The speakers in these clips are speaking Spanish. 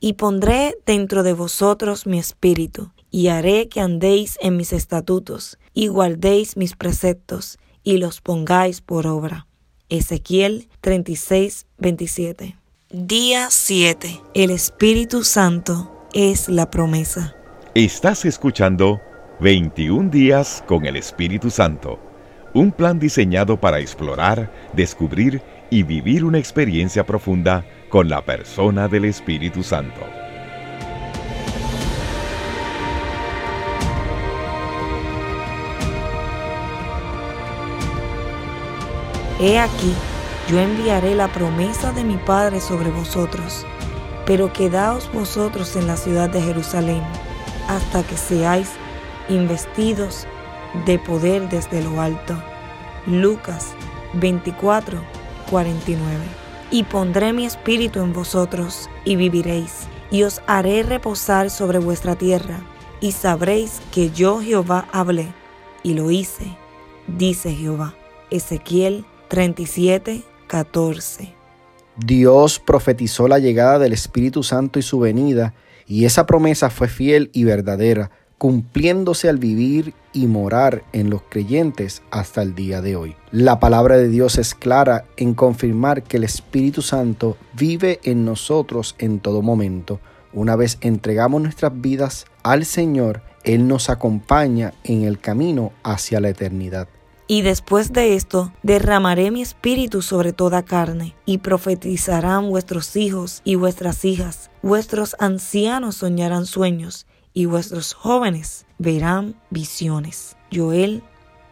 Y pondré dentro de vosotros mi espíritu, y haré que andéis en mis estatutos, y guardéis mis preceptos, y los pongáis por obra. Ezequiel 36, 27. Día 7. El Espíritu Santo es la promesa. Estás escuchando 21 días con el Espíritu Santo, un plan diseñado para explorar, descubrir y vivir una experiencia profunda con la persona del Espíritu Santo. He aquí, yo enviaré la promesa de mi Padre sobre vosotros, pero quedaos vosotros en la ciudad de Jerusalén hasta que seáis investidos de poder desde lo alto. Lucas 24, 49. Y pondré mi espíritu en vosotros y viviréis, y os haré reposar sobre vuestra tierra, y sabréis que yo Jehová hablé, y lo hice, dice Jehová. Ezequiel 37, 14. Dios profetizó la llegada del Espíritu Santo y su venida, y esa promesa fue fiel y verdadera, cumpliéndose al vivir y morar en los creyentes hasta el día de hoy. La palabra de Dios es clara en confirmar que el Espíritu Santo vive en nosotros en todo momento. Una vez entregamos nuestras vidas al Señor, Él nos acompaña en el camino hacia la eternidad. Y después de esto derramaré mi espíritu sobre toda carne, y profetizarán vuestros hijos y vuestras hijas, vuestros ancianos soñarán sueños, y vuestros jóvenes verán visiones. Joel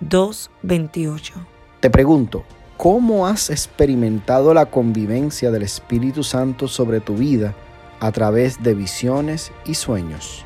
2:28. Te pregunto, ¿cómo has experimentado la convivencia del Espíritu Santo sobre tu vida a través de visiones y sueños?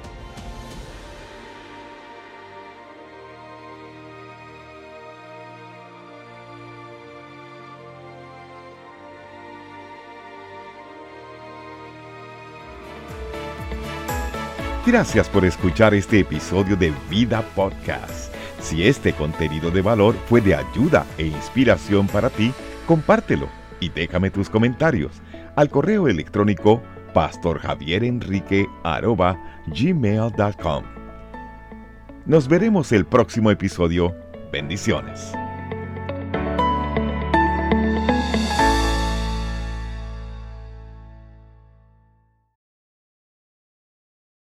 Gracias por escuchar este episodio de Vida Podcast. Si este contenido de valor fue de ayuda e inspiración para ti, compártelo y déjame tus comentarios al correo electrónico pastorjavierenrique.gmail.com Nos veremos el próximo episodio. Bendiciones.